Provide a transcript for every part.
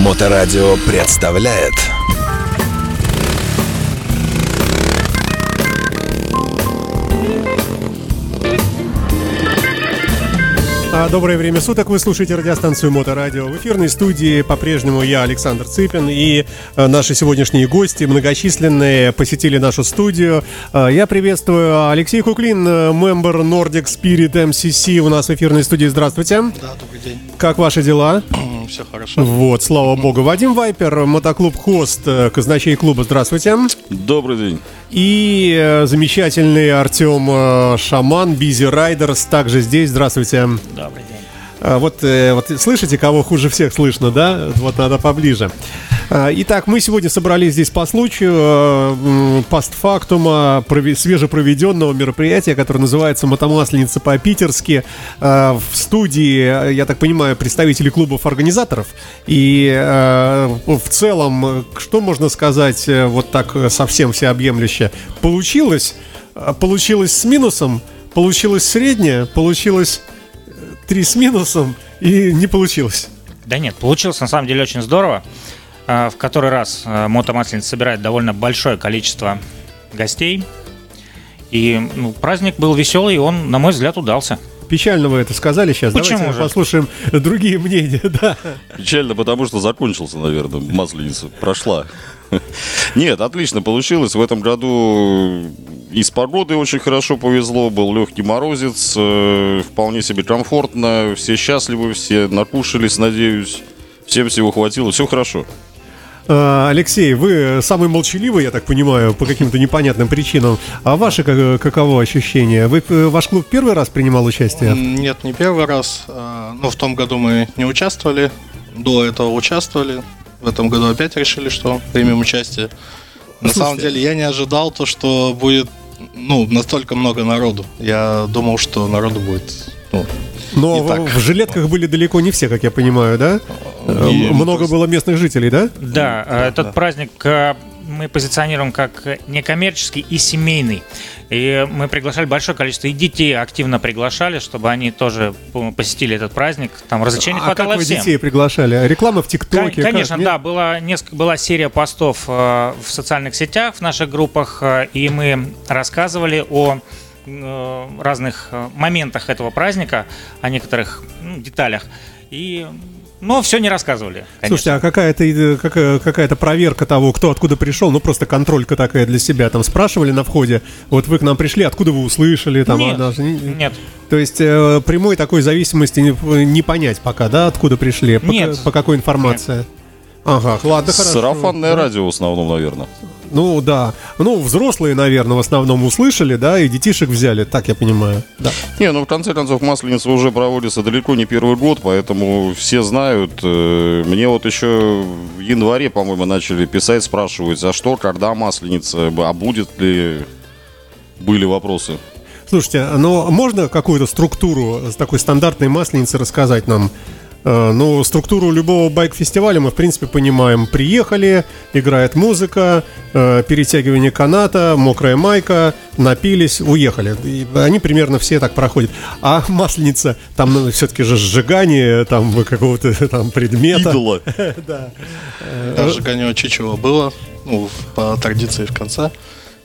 Моторадио представляет Доброе время суток, вы слушаете радиостанцию Моторадио. В эфирной студии по-прежнему я, Александр Цыпин, и э, наши сегодняшние гости, многочисленные, посетили нашу студию. Э, Я приветствую Алексей Куклин, э, мембер Nordic Spirit MCC у нас в эфирной студии. Здравствуйте. Да, добрый день. Как ваши дела? Все хорошо. Вот, слава богу. Вадим Вайпер, мотоклуб Хост, э, казначей клуба. Здравствуйте. Добрый день. И э, замечательный Артем Шаман, Бизи Райдерс, также здесь. Здравствуйте. Добрый день. А, Вот, э, вот слышите, кого хуже всех слышно, да? Вот надо поближе. А, Итак, мы сегодня собрались здесь по случаю э, постфактума прове- свежепроведенного мероприятия, которое называется «Мотомасленица по-питерски». А, В студии, э, я так понимаю, представители клубов-организаторов. И в целом, что можно сказать вот так совсем всеобъемлюще? Получилось? А, Получилось с минусом? Получилось среднее? Получилось три с минусом и не получилось. Да нет, получилось на самом деле очень здорово. А, В который раз а, мотомасленица собирает довольно большое количество гостей. И ну, праздник был веселый, и он, на мой взгляд, удался. Печально вы это сказали сейчас. Почему Давайте же? послушаем другие мнения. Да. Печально, потому что закончился, наверное, масленица. Прошла. Нет, отлично получилось. В этом году и с погодой очень хорошо повезло. Был легкий морозец. э, Вполне себе комфортно. Все счастливы, все накушались, надеюсь. Всем всего хватило. Все хорошо. А, Алексей, вы самый молчаливый, я так понимаю, по каким-то непонятным причинам. А ваши как- каково ощущения? Вы, э, ваш клуб первый раз принимал участие? Нет, не первый раз. Но в том году мы не участвовали. До этого участвовали. В этом году опять решили, что примем участие. На Слушайте. самом деле я не ожидал то, что будет ну, настолько много народу. Я думал, что народу будет ну, Но не в, так. в жилетках были далеко не все, как я понимаю, да? Э, И, ну, Много есть- было местных жителей, да? Да, а, этот праздник а, мы позиционируем как некоммерческий и семейный. И мы приглашали большое количество, и детей активно приглашали, чтобы они тоже по- посетили этот праздник. Там развлечений а как хватало вы всем. детей приглашали? Реклама в ТикТоке? как? Конечно, Нет? да, была, несколько, была серия постов э, в социальных сетях, в наших группах, э, и мы рассказывали о э, разных моментах этого праздника, о некоторых ну, деталях. И, но все не рассказывали. конечно. Слушайте, а какая-то э, какая- какая-то проверка того, кто откуда пришел, ну просто контролька такая для себя, там спрашивали на входе, вот вы к нам пришли, откуда вы услышали, там, Нет, а, даже не- нет. То есть э, прямой такой зависимости не, не понять пока, да, откуда пришли, по, Нет. по какой информации. Ага, ладно, хорошо. Сарафанное Да. радио в основном, наверное. Ну да, ну взрослые, наверное, в основном услышали, да, и детишек взяли, так я понимаю. Да. Не, ну в конце концов Масленица уже проводится далеко не первый год, поэтому все знают. Э, Мне вот еще в январе, по-моему, начали писать, спрашивать, а что, когда Масленица, а будет ли... Были вопросы. Слушайте, но можно какую-то структуру с такой стандартной масленицы рассказать нам? Э, Ну, структуру любого байк-фестиваля мы, в принципе, понимаем. Приехали, играет музыка, э, перетягивание каната, мокрая майка, напились, уехали. И они примерно все так проходят. А масленица, там все-таки же сжигание там какого-то там предмета. Идола. Да. даже гоню чучело было, ну, по традиции в конце.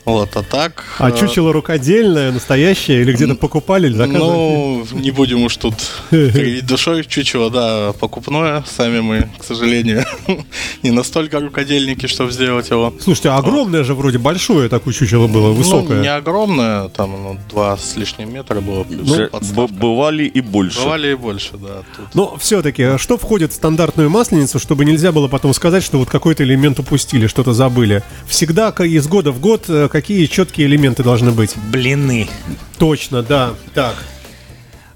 Вот, а так... А э, чучело рукодельное, настоящее, или где-то покупали, или заказывали? Ну, не будем уж тут кривить душой. Чучело, да, покупное. Сами мы, к сожалению, не настолько рукодельники, чтобы сделать его. Слушайте, а огромное же вроде большое такое чучело было, высокое. Ну, не огромное, там ну, два с лишним метра было. Плюс подставка. Бывали и больше. Бывали и больше, да. Тут. Но все-таки, что входит в стандартную масленицу, чтобы нельзя было потом сказать, что вот какой-то элемент упустили, что-то забыли? Всегда из года в год э, какие четкие элементы должны быть? Блины. Точно, да. Так.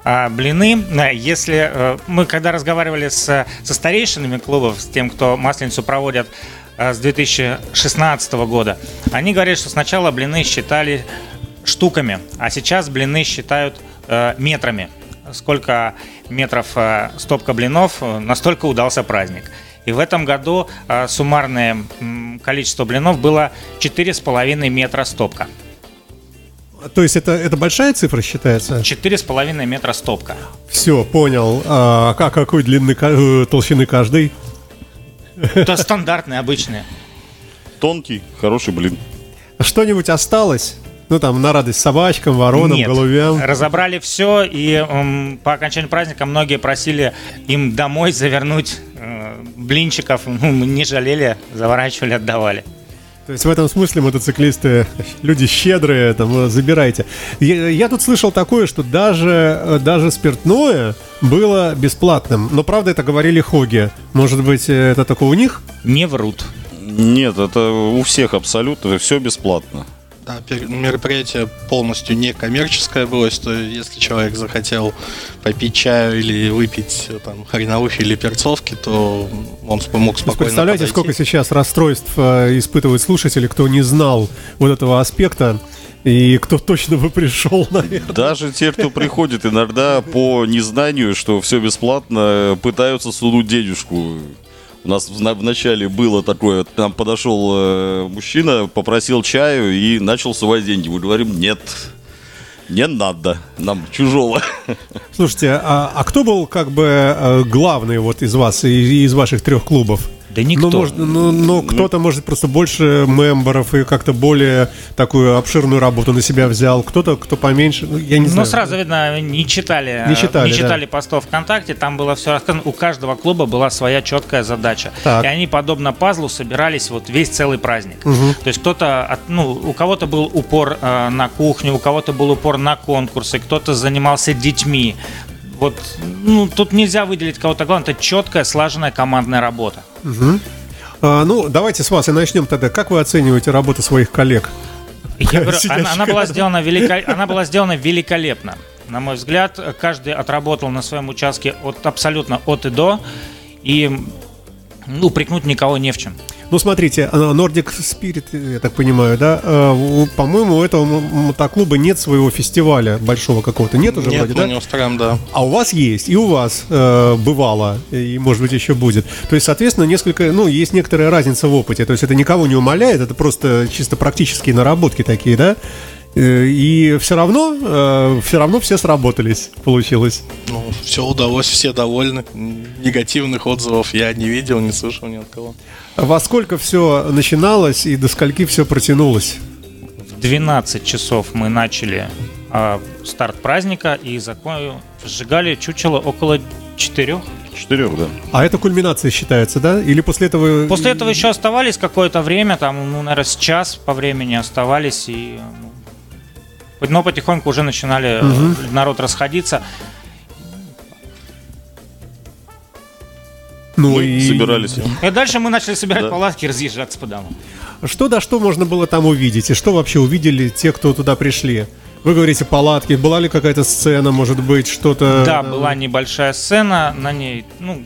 А блины, да, если э, мы когда разговаривали с, со старейшинами клубов, с тем, кто масленицу проводят э, с 2016 года, они говорят, что сначала блины считали штуками, а сейчас блины считают э, метрами. Сколько метров э, стопка блинов, э, настолько удался праздник. И в этом году э, суммарное количество блинов было 4,5 метра стопка. То есть это, это большая цифра считается? 4,5 метра стопка. Все, понял. А как, какой длины, э, толщины каждый? Это стандартные, обычные. Тонкий, хороший блин. Что-нибудь осталось? Ну, там, на радость собачкам, воронам, Нет. голубям. Разобрали все, и м, по окончанию праздника многие просили им домой завернуть блинчиков. Ну, мы не жалели, заворачивали, отдавали. То есть в этом смысле мотоциклисты люди щедрые, там, э, забирайте. Я, я тут слышал такое, что даже, э, даже спиртное было бесплатным. Но правда это говорили Хоги. Может быть, э, это только у них? Не врут. Нет, это у всех абсолютно, все бесплатно. Да, мероприятие полностью некоммерческое было, что если человек захотел попить чаю или выпить э, там хреновухи или перцовки, то он мог спокойно представляете, подойти. сколько сейчас расстройств э, испытывают слушатели, кто не знал вот этого аспекта, и кто точно бы пришел, наверное. Даже те, кто приходит иногда по незнанию, что все бесплатно, пытаются сунуть денежку. У нас в, на- в начале было такое, к нам подошел э, мужчина, попросил чаю и начал сувать деньги. Мы говорим, нет, не надо, нам чужого. Слушайте, а, а кто был как бы э, главный вот из вас, и из ваших трех клубов? Да никто. Ну, может, ну, ну, кто-то, может, просто больше мемберов и как-то более такую обширную работу на себя взял. Кто-то, кто поменьше. Ну, я не знаю. Ну, сразу видно, не читали, Не читали, не да. читали постов ВКонтакте, там было все рассказано. У каждого клуба была своя четкая задача. Так. И они, подобно пазлу, собирались вот весь целый праздник. То есть кто-то, от- ну, у кого-то был упор э, на кухню, у кого-то был упор на конкурсы, кто-то занимался детьми. Вот, ну, тут нельзя выделить кого-то главное, это четкая, слаженная командная работа. А, ну, давайте с вас и начнем тогда. Как вы оцениваете работу своих коллег? Я говорю, она, она была сделана велико- она была сделана великолепно. На мой взгляд, каждый отработал на своем участке от абсолютно от и до. И ну, упрекнуть никого не в чем. Ну, смотрите, а, Nordic Spirit, я так понимаю, да? у- По-моему, у этого мотоклуба нет своего фестиваля большого какого-то. Нет уже Нет, вроде, да? не устраиваем, да. А у вас есть, и у вас э, бывало, и, может быть, еще будет. То есть, соответственно, несколько, ну, есть некоторая разница в опыте. То есть, это никого не умаляет, это просто чисто практические наработки такие, да? Э, И все равно, все равно все сработались, получилось. Ну, все удалось, все довольны. Негативных отзывов я не видел, не слышал ни от кого. Во сколько все начиналось и до скольки все протянулось? В 12 часов мы начали а, старт праздника и закон... сжигали чучело около 4. Четырех, да. А это кульминация считается, да? Или после этого... После этого еще оставались какое-то время, там, ну, наверное, с час по времени оставались и... ну, но потихоньку уже начинали э, народ расходиться. Ну, Мы и... собирались. И дальше мы начали собирать Да. палатки и разъезжаться по домам. Что да что можно было там увидеть? И что вообще увидели те, кто туда пришли? Вы говорите палатки. Была ли какая-то сцена, может быть, что-то... Да, была небольшая сцена, на ней, ну,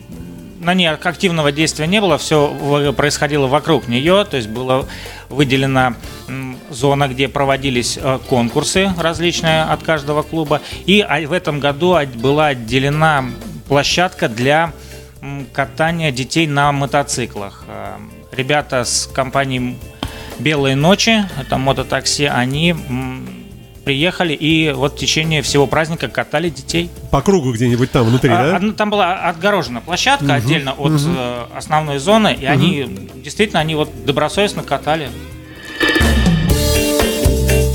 на ней активного действия не было, все происходило вокруг нее, то есть была выделена м, зона, где проводились э, конкурсы различные от каждого клуба, и а, в этом году была отделена площадка для катания детей на мотоциклах. Э, Ребята с компанией «Белые ночи», это мототакси, они приехали и вот в течение всего праздника катали детей. По кругу где-нибудь там внутри, А, да? Там была отгорожена площадка отдельно от э, основной зоны, и они действительно они вот добросовестно катали.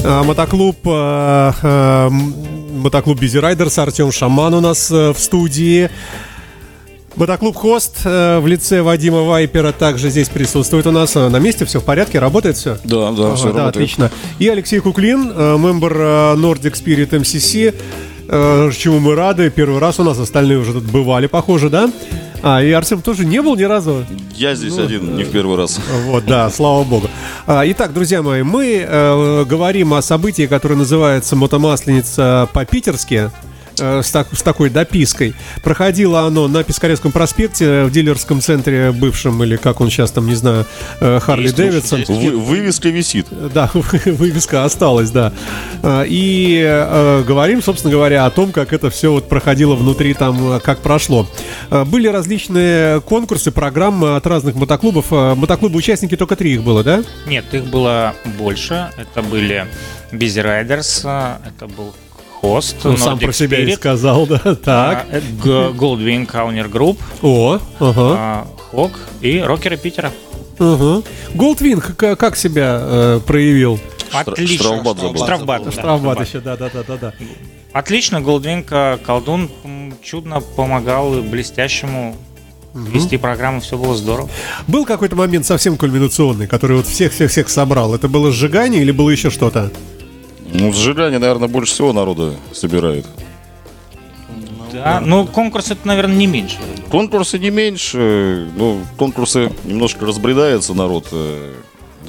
А, мотоклуб, а, м, мотоклуб Бизи Райдерс, Артем Шаман у нас э, в студии. Мотоклуб Хост э, в лице Вадима Вайпера также здесь присутствует у нас. Э, На месте все в порядке, работает все? Да, да, Ага, все да, работает. отлично. И Алексей Куклин, э, мембер э, Nordic Spirit MCC, э, чему мы рады. Первый раз у нас, остальные уже тут бывали, похоже, да? А, и Артем тоже не был ни разу. Я здесь один, не в первый раз. Вот, да, слава богу. А, Итак, друзья мои, мы э, говорим о событии, которое называется «Мотомасленица по-питерски». Э, С, так- с такой допиской. Проходило оно на Пискаревском проспекте в дилерском центре бывшем, или как он сейчас там, не знаю, э, Харли Дэвидсон. Вы- вывеска висит. Да, вывеска осталась, да. И э, говорим, собственно говоря, о том, как это все вот проходило внутри там, э, как прошло. Были различные конкурсы, программы от разных мотоклубов. Мотоклубы участники только три их было, да? Нет, их было больше. Это были Busy Riders, э, это был Хост, Он сам про себя и сказал, да. Так. Goldwing Counter Group, О, ага. а, Хок и рокеры Питера. Goldwing к- как себя э, проявил? Отлично. Штрафбат. Штрафбат, да, Штрафбат еще, да, да, да, да, да. Отлично, Goldwing э, колдун чудно помогал блестящему вести программу, все было здорово. Был какой-то момент совсем кульминационный, который вот всех-всех-всех собрал. Это было сжигание или было еще что-то? Ну, в сжигании, наверное, больше всего народа собирает. Да, ну конкурс это, наверное, не меньше. Конкурсы не меньше, ну, конкурсы немножко разбредается народ. Э,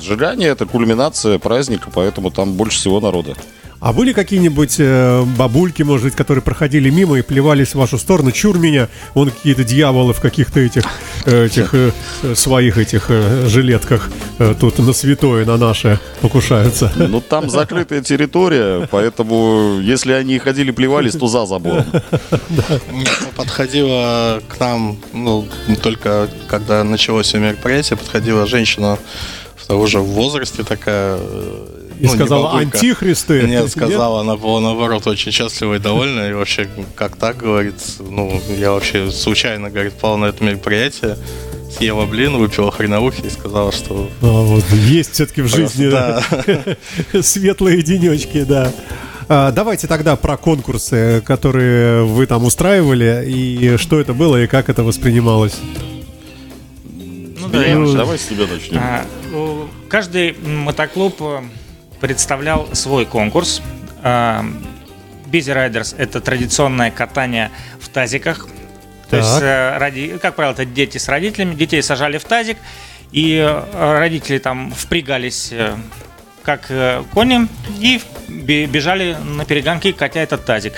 Сжигание это кульминация праздника, поэтому там больше всего народа. А были какие-нибудь э, бабульки, может быть, которые проходили мимо и плевались в вашу сторону? Чур меня, вон какие-то дьяволы в каких-то этих, э, этих э, э, своих этих э, жилетках э, тут на святое, на наше покушаются. Ну, там закрытая территория, поэтому если они ходили плевались, то за забором. Ну, подходила к нам, ну, только когда началось все мероприятие, подходила женщина в того же возрасте такая. И ну, сказала, антихристы. Нет, сказала, она была наоборот очень счастлива и довольна. И вообще, как так, говорит, ну, я вообще случайно, говорит, попал на это мероприятие, съела блин, выпила хреновухи и сказала, что А, вот, есть все-таки в жизни да, светлые денечки, да. А, давайте тогда про конкурсы, которые вы там устраивали, и что это было, и как это воспринималось. Ну да, я Ну, Давай с тебя начнем. А, ну, Каждый мотоклуб э, представлял свой конкурс. Бизи Райдерс – это традиционное катание в тазиках. То Так. есть, э, ради, как правило, это дети с родителями. Детей сажали в тазик, и э, родители там впрягались э, как кони и бе- бежали на перегонки, катя этот тазик.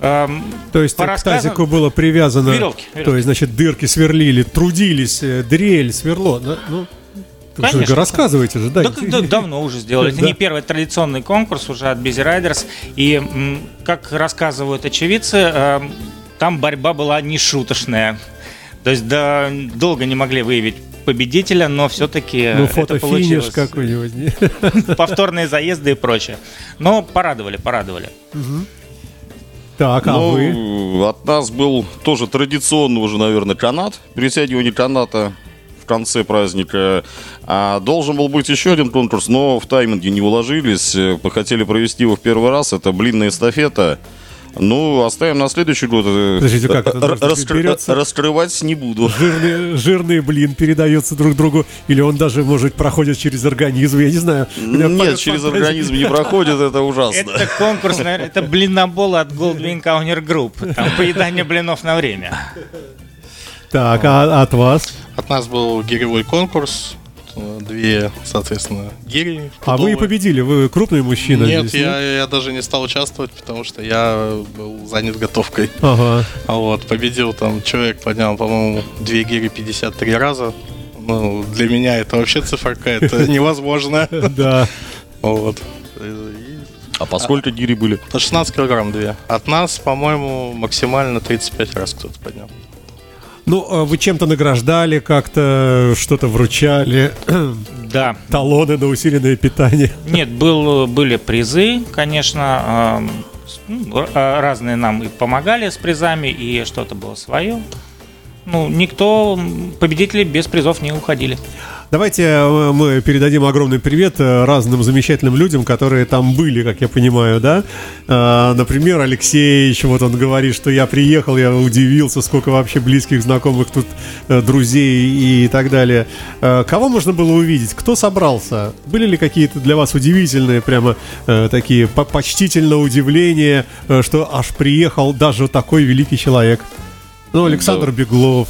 Эм, То есть по к рассказам- тазику было привязано... Веревки, веревки. То есть, значит, дырки сверлили, трудились, дрель, сверло. да? Ну, Конечно. рассказывайте же, да. Да, да, давно уже сделали. Это Да. не первый традиционный конкурс уже от Busy Riders. И, как рассказывают очевидцы, эм, там борьба была нешуточная. То есть да, долго не могли выявить победителя, но все-таки Ну, это получилось. какой-нибудь. Повторные заезды и прочее. Но порадовали, порадовали. Так, а Ну, вы? от нас был тоже традиционно уже, наверное, канат, перетягивание каната конце праздника. А должен был быть еще один конкурс, но в тайминге не уложились. Э, Хотели провести его в первый раз. Это блинная эстафета. Ну, оставим на следующий год. Э, Подождите, как Может, раскры-? Раскрывать не буду. Жирный, жирный блин передается друг другу, или он даже, может, проходит через организм, я не знаю. Нет, через фантазии. организм не проходит, это ужасно. Это конкурс, наверное, это блинобол от Goldwing Counter Group. Там поедание блинов на время. Так, а от вас? От нас был гиревой конкурс, две, соответственно, гири. А вы и победили, вы крупный мужчина Нет, здесь, я, я даже не стал участвовать, потому что я был занят готовкой. Ага. А вот, победил там человек, поднял, по-моему, две гири 53 раза. Ну, для меня это вообще циферка, это невозможно. Да. Вот. А по сколько гири были? По 16 килограмм две. От нас, по-моему, максимально 35 раз кто-то поднял. Ну, а вы чем-то награждали, как-то что-то вручали, Да, талоны на усиленное питание. Нет, был, были призы, конечно, ну, а, разные нам и помогали с призами, и что-то было свое. Ну, никто, победители без призов не уходили. Давайте э, мы передадим огромный привет э, разным замечательным людям, которые там были, как я понимаю, да? Э, Например, Алексеевич, вот он говорит, что я приехал, я удивился, сколько вообще близких, знакомых тут, друзей и так далее. Кого можно было увидеть? Кто собрался? Были ли какие-то для вас удивительные, прямо такие по- почтительно удивления, что аж приехал даже такой великий человек? Ну, Александр Беглов.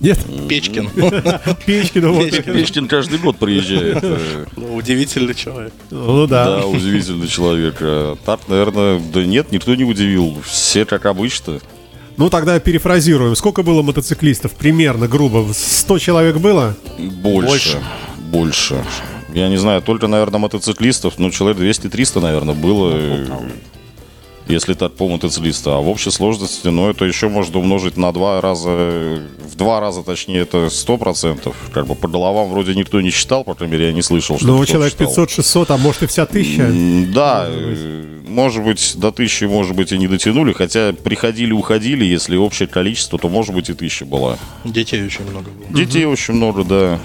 Э, Нет? Печкин. Печкин. Печкин. Печкин каждый год приезжает. Э, Ну, Удивительный человек. Ну да. Да, удивительный человек. А Так, наверное, да нет, никто не удивил. Все как обычно. Ну тогда перефразируем. Сколько было мотоциклистов? Примерно, грубо. 100 человек было? Больше. Больше. Я не знаю, только, наверное, мотоциклистов, ну, человек 200-300, наверное, было. Если так по мотоциклисту. А в общей сложности, ну, это еще можно умножить на два раза, в два раза, точнее, это сто процентов. Как бы по головам вроде никто не считал, по крайней мере, я не слышал, что Ну, человек считал. 500-600, а может и вся тысяча. Да, э, может быть, до тысячи, может быть, и не дотянули, хотя приходили, уходили, если общее количество, то, может быть, и тысяча была. Детей очень много было. Детей очень много, да.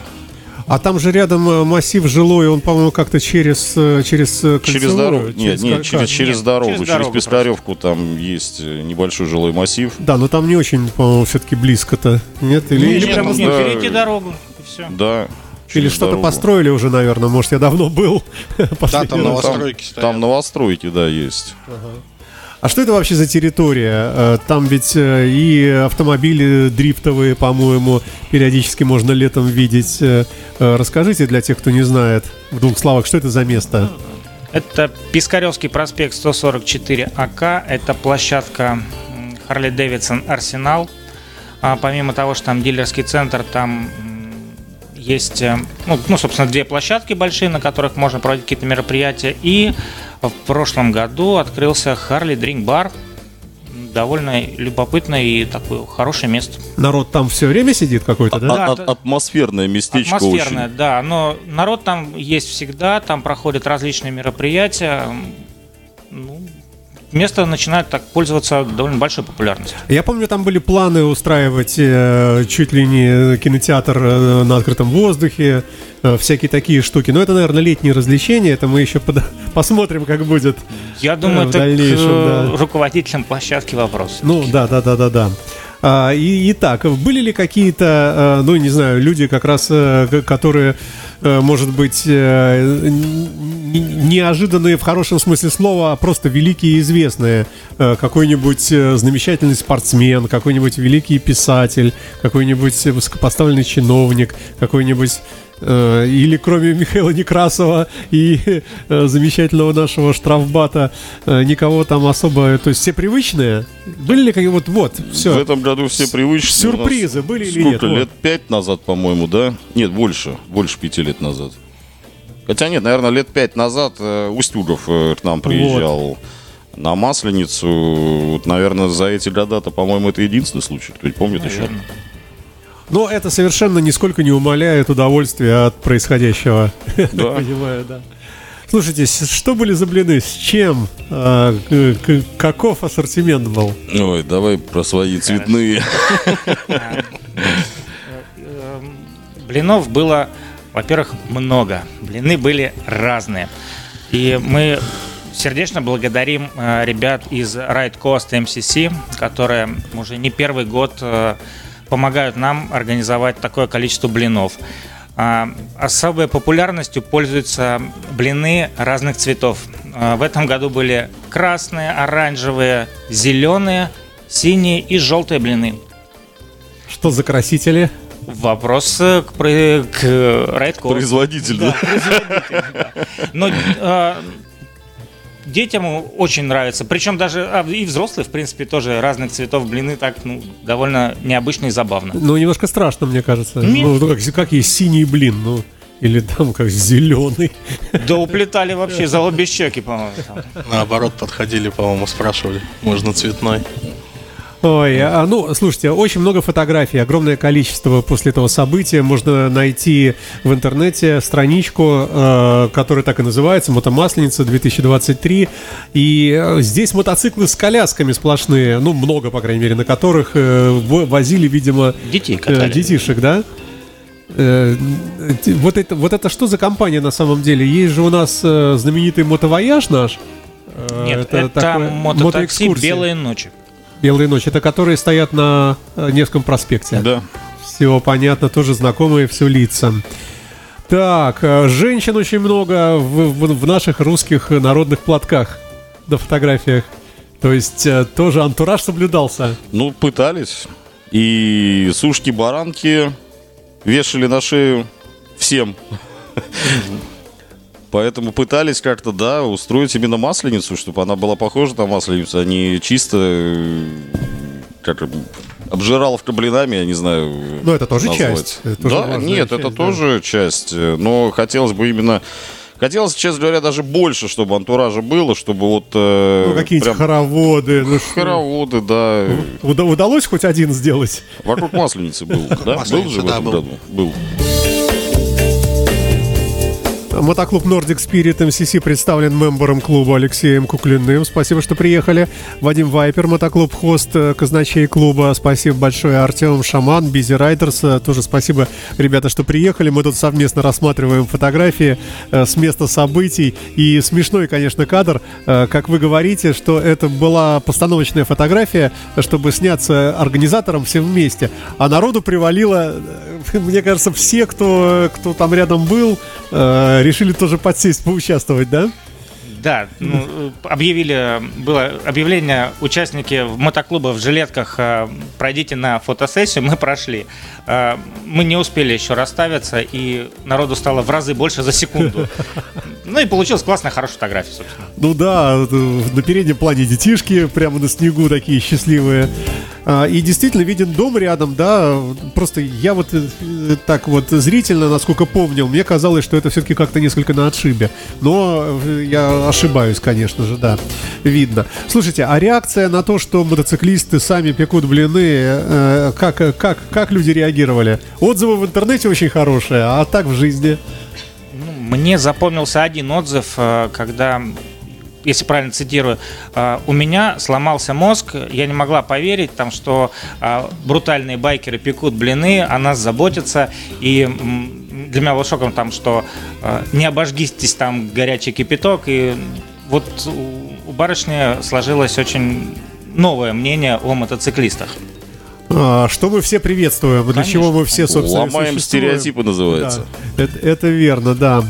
А там же рядом э, массив жилой, он, по-моему, как-то через, через Через дорогу. Нет, нет, через, через Нет, дорогу. через Через, дорогу Пискаревку там есть э, небольшой жилой массив. Да, но там не очень, по-моему, все-таки близко-то. Нет? Или, Или или нет, прямо прямо ну, не да. перейти дорогу, и все. Да. Или через что-то дорогу. построили уже, наверное. Может, я давно был. Да, там новостройки Там, стоят. там новостройки, да, есть. А что это вообще за территория? Э, Там ведь э, и автомобили дрифтовые, по-моему, периодически можно летом видеть. Э, Расскажите для тех, кто не знает, в двух словах, что это за место? Это Пискаревский проспект 144 АК. Это площадка Дэвидсон Арсенал. А помимо того, что там дилерский центр, там есть, э, ну, ну, собственно, две площадки большие, на которых можно проводить какие-то мероприятия. И в прошлом году открылся Харли Дринк Бар. Довольно любопытное и такое хорошее место. Народ там все время сидит какой-то, да? Да, А- да. а- атмосферное местечко Атмосферное, очень. да, но народ там есть всегда, там проходят различные мероприятия. Ну, место начинает так пользоваться довольно большой популярностью. Я помню, там были планы устраивать э, чуть ли не кинотеатр э, на открытом воздухе, э, всякие такие штуки. Но это, наверное, летние развлечения. Это мы еще под- посмотрим, как будет. Я думаю, в это дальнейшем, к э, да. руководителям площадки вопрос. Ну, да, да, да, да, да. А, и, итак, были ли какие-то, э, ну, не знаю, люди как раз, э, которые, э, может быть, э, неожиданные в хорошем смысле слова, а просто великие и известные? Э, Какой-нибудь э, замечательный спортсмен, какой-нибудь великий писатель, какой-нибудь высокопоставленный чиновник, какой-нибудь э, или кроме Михаила Некрасова и замечательного нашего штрафбата никого там особо, то есть все привычные? Были ли какие вот вот В все? этом году все привычные. Сюрпризы были или нет? Сколько? Вот. Лет пять назад, по-моему, да? Нет, больше. Больше пяти лет назад. Хотя нет, наверное, лет пять назад э, Устюгов э, к нам приезжал на Масленицу. Вот, наверное, за эти года-то, по-моему, это единственный случай. Кто-нибудь помнит еще? Наверное. Но это совершенно нисколько не умаляет удовольствия от происходящего. Да. понимаю, да. Слушайте, что были за блины? С чем? А, каков ассортимент был? Ой, давай про свои цветные. Эм, Блинов было, во-первых, много. Блины были разные. И мы сердечно благодарим э, ребят из Ride Coast MCC, которые уже не первый год э, помогают нам организовать такое количество блинов. А, Особой популярностью пользуются блины разных цветов. А, В этом году были красные, оранжевые, зеленые, синие и желтые блины. Что за красители? Вопрос к, про- к Coast. Производитель, да? Но э, детям очень нравится. Причем даже а, и взрослые, в принципе, тоже разных цветов блины так ну, довольно необычно и забавно. Ну, немножко страшно, мне кажется. Нет. Ну, как, как есть синий блин, ну, или там как зеленый. Да уплетали вообще за обе щеки, по-моему. Наоборот, подходили, по-моему, спрашивали, можно цветной. Ой, а, ну, слушайте, очень много фотографий, огромное количество после этого события. Можно найти в интернете страничку, э, которая так и называется, «Мотомасленица 2023». И э, здесь мотоциклы с колясками сплошные, ну, много, по крайней мере, на которых э, во- возили, видимо, Детей э, катали. детишек, да? Вот это, вот это что за компания на самом деле? Есть же у нас знаменитый мотовояж наш. Нет, это, такое- мототакси. «Белые ночи». Белые ночи. Это которые стоят на э, Невском проспекте. Да. Все понятно, тоже знакомые все лица. Так, э, женщин очень много в, в- в наших русских народных платках на фотографиях. То есть э, тоже антураж соблюдался. Ну, пытались. И сушки-баранки вешали на шею всем. Поэтому пытались как-то, да, устроить именно масленицу, чтобы она была похожа на масленицу, а не чисто э, как обжираловка блинами, я не знаю. Ну, это тоже назвать. часть, это тоже да, нет, часть, это да. тоже часть. э, Но хотелось бы именно Хотелось, честно говоря, даже больше, чтобы антуража было, чтобы вот... э, Ну, какие-нибудь прям хороводы. ну, хороводы, да. Уда- удалось хоть один сделать? Вокруг Масленицы был, да? Был же в да, этом был. году? Был. Мотоклуб Nordic Spirit MCC представлен мембером клуба Алексеем Куклиным. Спасибо, что приехали. Вадим Вайпер, мотоклуб хост э, казначей клуба. Спасибо большое. Артем Шаман, Бизи Райдерс. э, Тоже спасибо, ребята, что приехали. Мы тут совместно рассматриваем фотографии э, с места событий. И смешной, конечно, кадр, как вы говорите, что это была постановочная фотография, чтобы сняться организатором все вместе. А народу привалило, мне кажется, все, кто, кто там рядом был, решили тоже подсесть, поучаствовать, да? Да, ну, э, объявили, было объявление, участники мотоклуба в жилетках, э, пройдите на фотосессию, мы прошли. Э, Мы не успели еще расставиться, и народу стало в разы больше за секунду. Ну и получилась классная, хорошая фотография, собственно. Ну да, на переднем плане детишки, прямо на снегу такие счастливые. А, И действительно виден дом рядом, да. Просто я вот э, так вот зрительно, насколько помнил, мне казалось, что это все-таки как-то несколько на отшибе. Но э, я ошибаюсь, конечно же, да. Видно. Слушайте, а реакция на то, что мотоциклисты сами пекут блины, э, как, как, как люди реагировали? Отзывы в интернете очень хорошие, а так в жизни? Ну, Мне запомнился один отзыв, когда, если правильно цитирую, э, у меня сломался мозг, я не могла поверить, там, что э, брутальные байкеры пекут блины, о нас заботятся, и для меня было шоком, там, что э, не обожгитесь там горячий кипяток, и вот у- барышни сложилось очень новое мнение о мотоциклистах. А, Что мы все приветствуем, для Конечно. чего мы все, собственно, Ломаем существуем. стереотипы, называется. Да, это, это верно, да.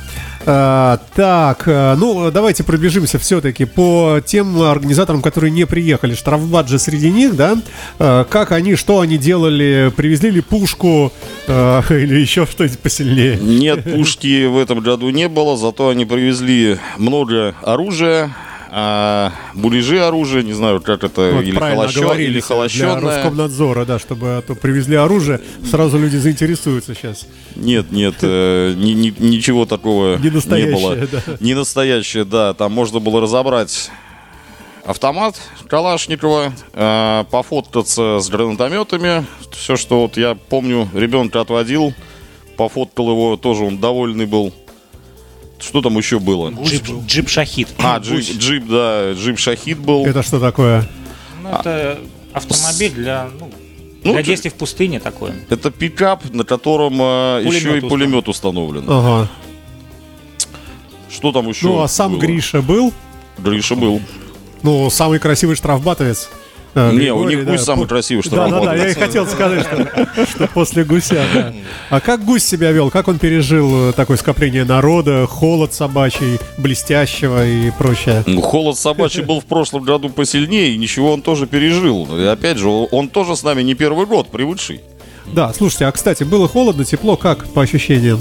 А, так, а, ну давайте пробежимся все-таки по тем организаторам, которые не приехали. Штрафбат же среди них, да? А, как они, что они делали? Привезли ли пушку а, или еще что-нибудь посильнее? Нет, пушки в этом году не было, зато они привезли много оружия, а, булежи оружия, не знаю, как это, Вот или, оговорились или Для холощенное. Роскомнадзора, да, чтобы а то привезли оружие, сразу люди заинтересуются сейчас. Нет, нет, э, ни- ни- ничего такого Не настоящее, было. да. Не настоящее, да. Там можно было разобрать автомат Калашникова, э, пофоткаться с гранатометами. Все, что вот я помню, ребенка отводил, пофоткал его, тоже он довольный был. Что там еще было? Джип, джип Шахид. А, джип, джип, да, джип Шахид был. Это что такое? Ну, это автомобиль для, ну, Ну, для действий в пустыне такой. Это пикап, на котором э, Пулемет еще и установлен. пулемет установлен. Ага. Что там еще? Ну, а сам было? Гриша был? Гриша был. Ну, самый красивый штрафбатовец. А, Не, у них да, гусь самый по- красивый Да, да, да, штрафбатовец. я и хотел сказать, что, что после гуся, да. А как гусь себя вел? Как он пережил э, такое скопление народа, холод собачий, блестящего и прочее? Ну, Холод собачий был в прошлом году посильнее, и ничего он тоже пережил. И опять же, он тоже с нами не первый год, привыкший. Да, слушайте, а кстати, было холодно, тепло, как по ощущениям?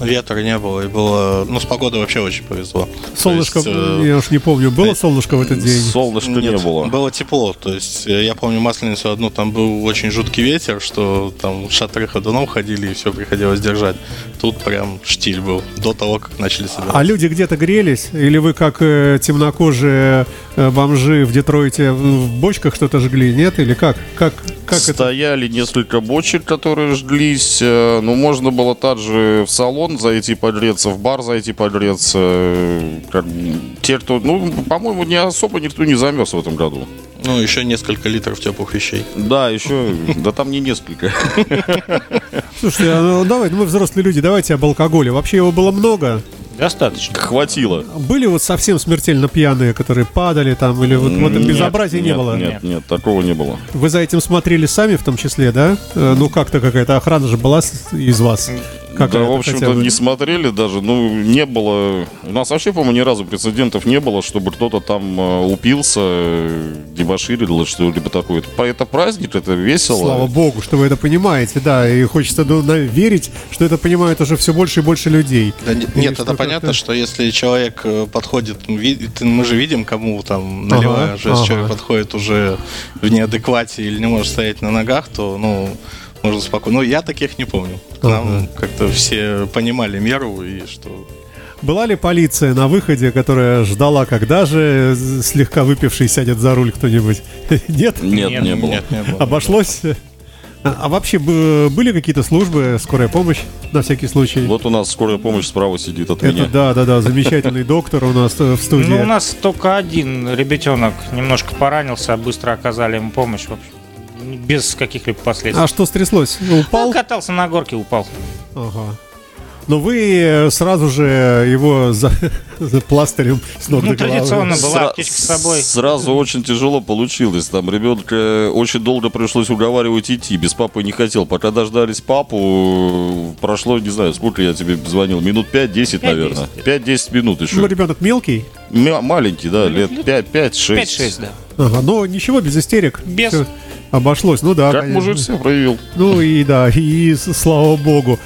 Ветра не было, и было... Ну, с погодой вообще очень повезло. То Солнышко, есть, э, я уж не помню, было солнышко в этот день? Солнышка не было. Было тепло. То есть э, я помню масленицу одну, там был очень жуткий ветер, что там шатры ходуном ходили, и все приходилось держать. Тут прям штиль был до того, как начали собирать. А люди где-то грелись? Или вы, как э, темнокожие э, бомжи в Детройте, в бочках что-то жгли? Нет? Или как? Как, как это? Стояли несколько бочек, которые жглись. э, Ну, можно было также в салон зайти погреться, в бар зайти погреться. э, Как, те, кто, ну, по-моему, не особо никто не замерз в этом году. Ну, еще несколько литров теплых вещей. Да, еще, да там не несколько. Слушайте, а, ну, давай, ну, мы взрослые люди, давайте об алкоголе. Вообще его было много. Достаточно. Хватило. Были вот совсем смертельно пьяные, которые падали там, или вот, вот безобразия не было? Нет, нет, такого не было. Вы за этим смотрели сами в том числе, да? Э, Ну как-то какая-то охрана же была из вас. Как да, в общем-то, бы? не смотрели даже. Ну, не было... У нас вообще, по-моему, ни разу прецедентов не было, чтобы кто-то там э, упился, э, дебоширил, что-либо такое. Это, праздник, это весело. Слава богу, что вы это понимаете, да, и хочется ну, на- верить, что это понимают уже все больше и больше людей. Да И нет, это понятно, что если человек э, подходит, ну, мы же видим, кому там наливая, Ага, же, если ага. человек подходит уже в неадеквате или не может стоять на ногах, то, ну, можно спокойно. Ну, я таких не помню. К Нам как-то все понимали меру и что... Была ли полиция на выходе, которая ждала, когда же слегка выпивший сядет за руль кто-нибудь? Нет? Нет, Нет, не было. Нет, не было. Обошлось? А а вообще бы- были какие-то службы, скорая помощь на всякий случай? Вот у нас скорая помощь справа сидит от Это меня. да, да, да, замечательный доктор у нас э, в студии. Ну, у нас только один ребятенок немножко поранился, быстро оказали ему помощь, в общем, без каких-либо последствий. А что стряслось? Упал? Он катался на горке, упал. Ага. Но вы э, сразу же его за, за пластырем с ног Ну, до головы. традиционно была аптечка с собой. Сразу очень тяжело получилось. Там ребенка э, очень долго пришлось уговаривать идти. Без папы не хотел. Пока дождались папу, прошло, не знаю, сколько я тебе звонил, минут 5-10, наверное. 5-10 минут еще. Ну, ребенок мелкий. Мя- Маленький, да, лет 5-6. 5-6, да. Ага, но ничего, без истерик. Без. Всё обошлось. Ну да. Как конечно. мужик себя проявил. Ну и да, и слава богу.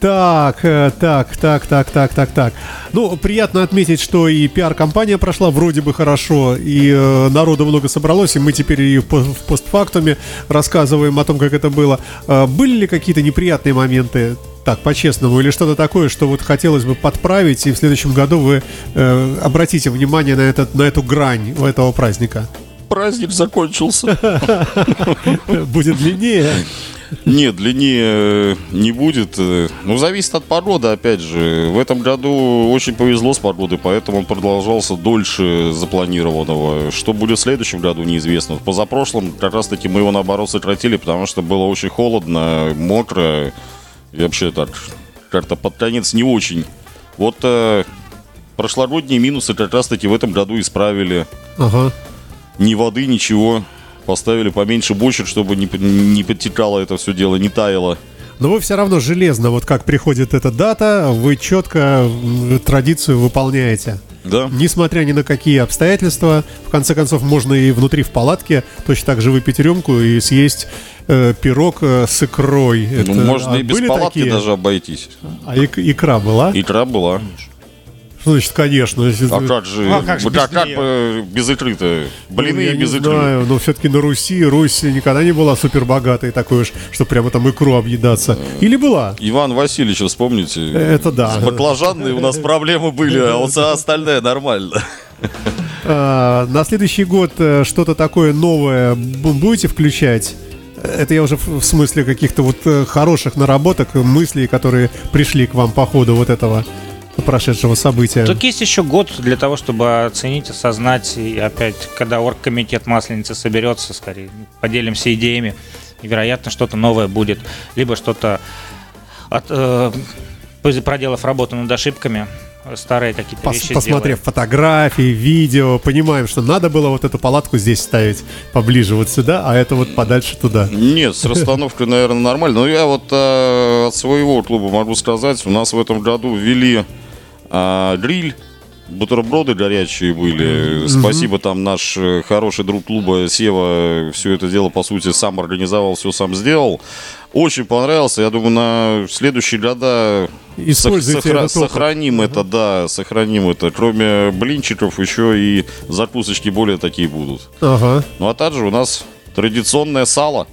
Так, э, так, так, так, так, так, так. Ну, приятно отметить, что и пиар-компания прошла вроде бы хорошо, и э, народу много собралось, и мы теперь и в постфактуме рассказываем о том, как это было. Э, были ли какие-то неприятные моменты, так, по-честному, или что-то такое, что вот хотелось бы подправить, и в следующем году вы э, обратите внимание на, этот, на эту грань у этого праздника? Праздник закончился. Будет длиннее. Нет, длиннее э, не будет. Ну, зависит от погоды, опять же. В этом году очень повезло с погодой, поэтому он продолжался дольше запланированного. Что будет в следующем году, неизвестно. В позапрошлом как раз-таки мы его, наоборот, сократили, потому что было очень холодно, мокро. И вообще так, как-то под конец не очень. Вот э, прошлогодние минусы как раз-таки в этом году исправили. Ага. Ни воды, ничего. Поставили поменьше бочек, чтобы не, не подтекало это все дело, не таяло. Но вы все равно железно, вот как приходит эта дата, вы четко традицию выполняете. Да. Несмотря ни на какие обстоятельства, в конце концов, можно и внутри в палатке точно так же выпить рюмку и съесть э, пирог э, с икрой. Это- Ну, можно а и без палатки такие? даже обойтись. А ик- икра была? Икра была. Что значит, конечно? если- А как же, А как же вот без а как бы без икры-то? Блины Ну, я без не икры. знаю, но все-таки на Руси, Русь никогда не была супер богатой такой уж, что прямо там икру объедаться. Или была? Иван Васильевича вспомните. Это да. С баклажанной у нас проблемы были, а вот остальное нормально. А, на следующий год э, что-то такое новое бу- будете включать? Это я уже в смысле каких-то вот э, хороших наработок, э, мыслей, которые пришли к вам по ходу вот этого прошедшего события. Так есть еще год для того, чтобы оценить, осознать, и опять, когда оргкомитет Масленицы соберется, скорее, поделимся идеями, и, вероятно, что-то новое будет, либо что-то, от, э, проделав работу над ошибками, старые какие-то Пос- вещи посмотрев фотографии, видео, понимаем, что надо было вот эту палатку здесь ставить поближе вот сюда, а это вот подальше туда. Нет, с расстановкой, наверное, нормально. Но я вот э, от своего клуба могу сказать, у нас в этом году ввели э, гриль. Бутерброды горячие были. Спасибо, там наш э, хороший друг клуба Сева все это дело, по сути, сам организовал, все сам сделал. Очень понравился. Я думаю, на следующие года Используйте сохра- опыт. сохраним это, да, сохраним это. Кроме блинчиков, еще и закусочки более такие будут. Ага. Ну а также у нас традиционное сало.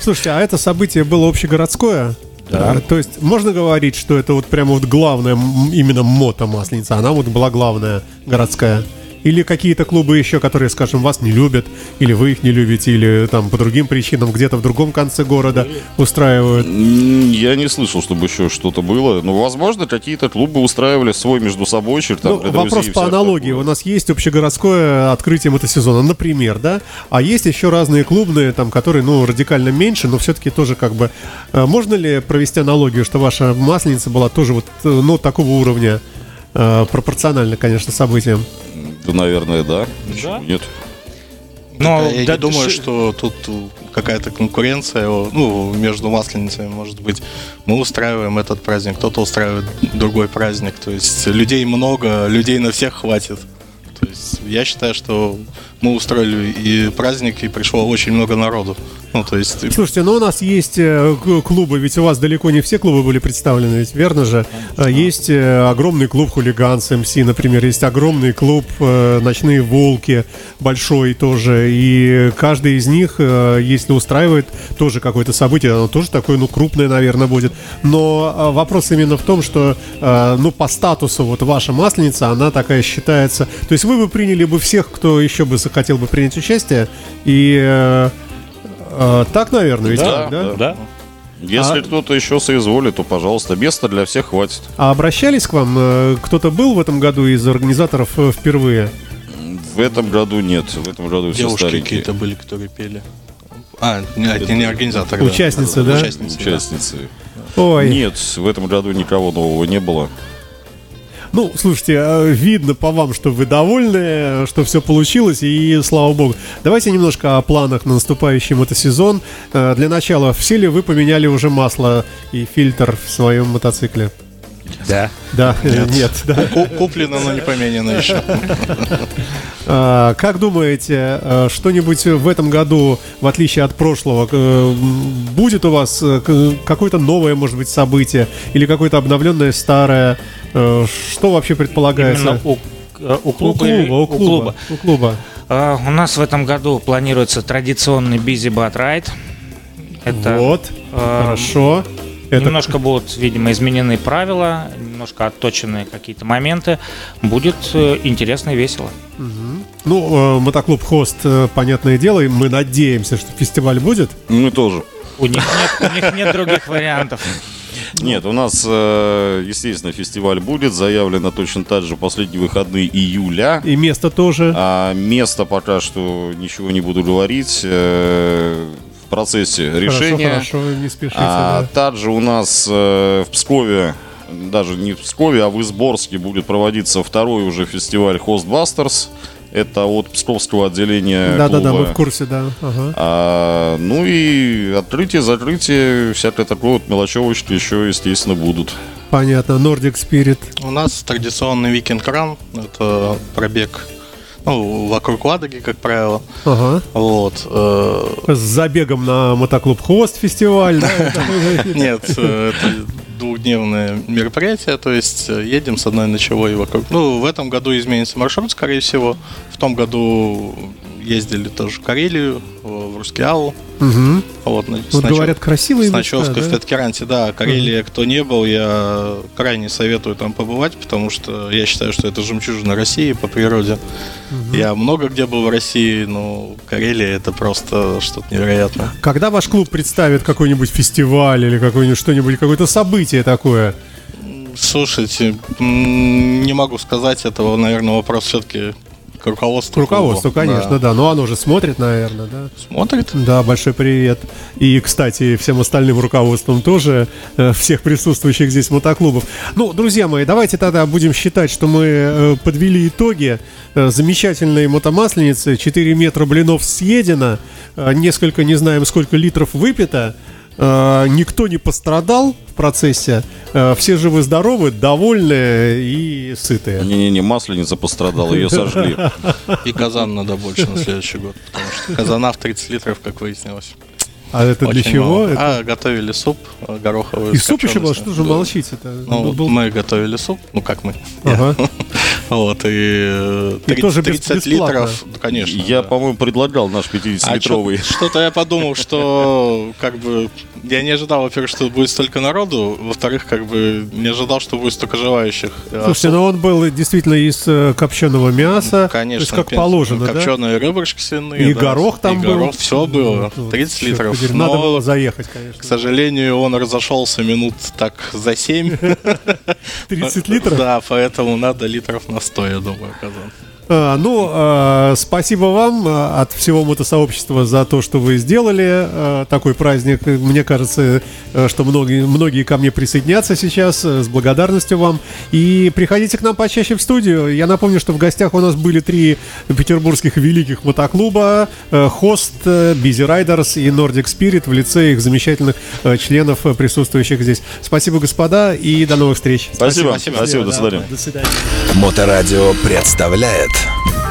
Слушайте, а это событие было общегородское? Да. То есть можно говорить, что это вот прямо вот главная именно мото масленица, она вот была главная городская? Или какие-то клубы еще, которые, скажем, вас не любят, или вы их не любите, или там по другим причинам где-то в другом конце города устраивают? Я не слышал, чтобы еще что-то было. Ну, возможно, какие-то клубы устраивали свой между собой там, Ну, вопрос по аналогии. такое. У нас есть общегородское открытие мотосезона, например, да? А есть еще разные клубные, там, которые, ну, радикально меньше, но все-таки тоже как бы... э, Можно ли провести аналогию, что ваша масленица была тоже вот, э, ну, такого уровня, э, пропорционально, конечно, событиям? Да, наверное, да. Почему Да. Нет. Но я да, не думаю, ши- что тут какая-то конкуренция ну, между масленицами может быть. Мы устраиваем этот праздник, кто-то устраивает другой праздник. То есть людей много, людей на всех хватит. То есть я считаю, что мы устроили и праздник, и пришло очень много народу. Ну, то есть... Слушайте, ну у нас есть э, клубы, ведь у вас далеко не все клубы были представлены, ведь верно же? Э, Есть э, огромный клуб хулиганс МС, например, есть огромный клуб Ночные Волки, большой тоже, и каждый из них, если устраивает тоже какое-то событие, оно тоже такое, ну, крупное, наверное, будет. Но вопрос именно в том, что, ну, по статусу вот ваша масленица, она такая считается... То есть вы бы приняли бы всех, кто еще бы захотел бы принять участие, и... э, так, наверное, ведь Да, так, да? Да. Если А- кто-то еще соизволит, то, пожалуйста, места для всех хватит. А обращались к вам? э, Кто-то был в этом году из организаторов э, впервые? В этом году нет, в этом году все Девушки старенькие. какие-то были, которые пели. А, не, это не организаторы. Участницы, да? Участницы, да. Участницы. Ой. Нет, в этом году никого нового не было. Ну, слушайте, э, видно по вам, что вы довольны, что все получилось, и слава богу. Давайте немножко о планах на наступающий мотосезон. Э, Для начала, все ли вы поменяли уже масло и фильтр в своем мотоцикле? Да. Да, э, нет, да. Ку- Куплено, но не поменено еще. А, Как думаете, э, что-нибудь в этом году, в отличие от прошлого, э, будет у вас э, какое-то новое, может быть, событие или какое-то обновленное старое? Что вообще предполагается? Именно у, у У клуба. или- клуба, у клуба, у клуба. А, у нас в этом году планируется традиционный Busy Bat Ride. Это Вот, э, хорошо. Это Немножко будут, видимо, изменены правила, немножко отточены какие-то моменты. Будет э, интересно и весело. Ну, э, мотоклуб Хост, э, понятное дело, и мы надеемся, что фестиваль будет. Мы тоже. У них нет, у них нет других вариантов. Нет, у нас, э, естественно, фестиваль будет. Заявлено точно так же последние выходные июля. И место тоже. А место пока что ничего не буду говорить. Процессе решения. Хорошо, хорошо, не спешите. А да. также у нас э, в Пскове, даже не в Пскове, а в Изборске будет проводиться второй уже фестиваль Hostbusters. Это от псковского отделения мы клуба. в курсе, да. Ага. А, ну и открытие, закрытие, всякое такое вот мелочевочки еще, естественно, будут. Понятно, Nordic Spirit. У нас традиционный викинг ран. Это пробег ну, вокруг Ладоги, как правило. Ага. Вот. э, С забегом на мотоклуб Хвост фестиваль. Нет, э, это двухдневное мероприятие, то есть э, едем с одной ночевой вокруг. Ну, в этом году изменится маршрут, скорее всего. В том году ездили тоже в Карелию, в Рускеалу. Мгм. Вот, с Вот ноч- говорят, красивые с места, ночевкой да? в Теткеранте, да. Карелия, кто не был, я крайне советую там побывать, потому что я считаю, что это жемчужина России по природе. Я много где был в России, но Карелия это просто что-то невероятное. Когда ваш клуб представит какой-нибудь фестиваль или какое-нибудь что-нибудь, какое-то событие такое? Слушайте, не могу сказать этого, наверное, вопрос все-таки к руководству. К руководству, клуба. конечно, да. Но оно же смотрит, наверное, да. Смотрит. Да, большой привет. И, кстати, всем остальным руководством тоже, э, всех присутствующих здесь мотоклубов. Ну, друзья мои, давайте тогда будем считать, что мы э, подвели итоги. Э, Замечательные мотомасленицы, 4 метра блинов съедено, несколько, не знаем, сколько литров выпито. Э, Никто не пострадал в процессе. Э, Все живы-здоровы, довольны и сытые. Не-не-не, масленица пострадала, ее сожгли. И казан надо больше на следующий год, потому что казана в 30 литров, как выяснилось. А это для Очень чего? мало. Это- А, готовили суп э, гороховый. И суп еще был? Что же Да. молчите-то? Ну, был- мы готовили суп, ну как мы. Ага. Вот, и, э, И тоже без- 30 бесплатно. литров, да, конечно. Я, да. по-моему, предлагал наш А 50-литровый. чё- что-то я подумал, что как бы я не ожидал, во-первых, что будет столько народу, во-вторых, как бы не ожидал, что будет столько желающих. А Слушайте, ну он был действительно из э, копченого мяса. Конечно, То есть как положено, да? Копченые ребрышки свиные. И да. горох там и был. горох, все было. Вот, 30 чёрт литров. подери, Но, Надо было заехать, конечно. к сожалению, он разошелся минут так за 7. 30 литров? Да, поэтому надо литров на 100, я думаю, казан. А, ну, а, спасибо вам а, от всего мотосообщества за то, что вы сделали такой праздник. Мне кажется, э, что многие, многие ко мне присоединятся сейчас э, с благодарностью вам. И приходите к нам почаще в студию. Я напомню, что в гостях у нас были три петербургских великих мотоклуба. э, Хост, Busy Riders и Nordic Spirit в лице их замечательных членов, присутствующих здесь. Спасибо, господа, и до новых встреч. Спасибо, Спасибо. спасибо, до свидания. До свидания. Моторадио представляет life.